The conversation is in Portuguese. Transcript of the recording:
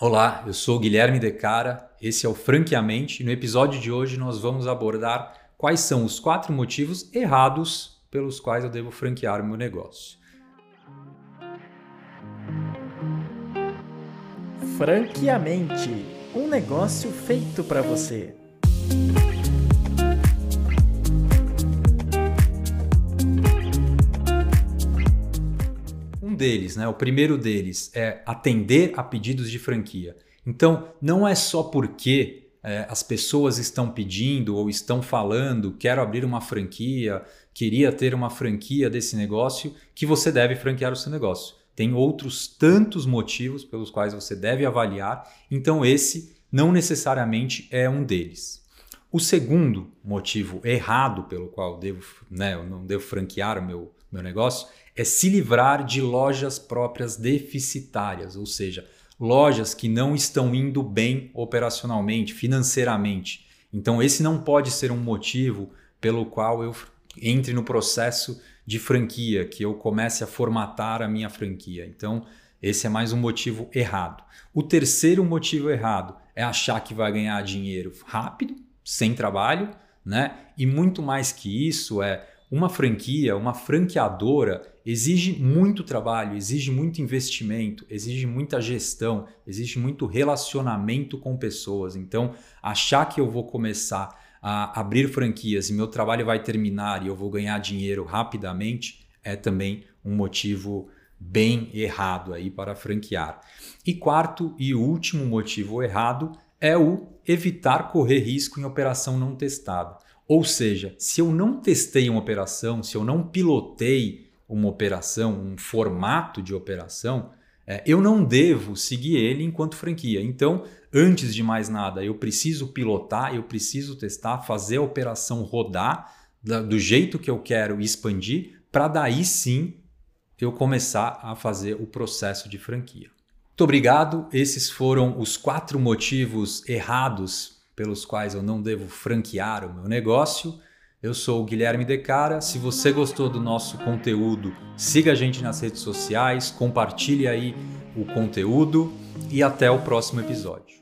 Olá, eu sou Guilherme Decara, esse é o Franqueamente e no episódio de hoje nós vamos abordar quais são os quatro motivos errados pelos quais eu devo franquear o meu negócio. Franqueamente, um negócio feito para você. Deles, né, o primeiro deles é atender a pedidos de franquia. Então, não é só porque é, as pessoas estão pedindo ou estão falando, quero abrir uma franquia, queria ter uma franquia desse negócio, que você deve franquear o seu negócio. Tem outros tantos motivos pelos quais você deve avaliar, então esse não necessariamente é um deles. O segundo motivo errado pelo qual devo, né, eu não devo franquear o meu, meu negócio é se livrar de lojas próprias deficitárias, ou seja, lojas que não estão indo bem operacionalmente, financeiramente. Então, esse não pode ser um motivo pelo qual eu entre no processo de franquia, que eu comece a formatar a minha franquia. Então, esse é mais um motivo errado. O terceiro motivo errado é achar que vai ganhar dinheiro rápido, sem trabalho, né? E muito mais que isso é uma franquia, uma franqueadora exige muito trabalho, exige muito investimento, exige muita gestão, exige muito relacionamento com pessoas. Então, achar que eu vou começar a abrir franquias e meu trabalho vai terminar e eu vou ganhar dinheiro rapidamente é também um motivo bem errado aí para franquear. E quarto e último motivo errado é o evitar correr risco em operação não testada. Ou seja, se eu não testei uma operação, se eu não pilotei uma operação, um formato de operação, é, eu não devo seguir ele enquanto franquia. Então, antes de mais nada, eu preciso pilotar, eu preciso testar, fazer a operação rodar do jeito que eu quero expandir, para daí sim eu começar a fazer o processo de franquia. Muito obrigado. Esses foram os quatro motivos errados pelos quais eu não devo franquear o meu negócio. Eu sou o Guilherme Decara. Se você gostou do nosso conteúdo, siga a gente nas redes sociais, compartilhe aí o conteúdo e até o próximo episódio.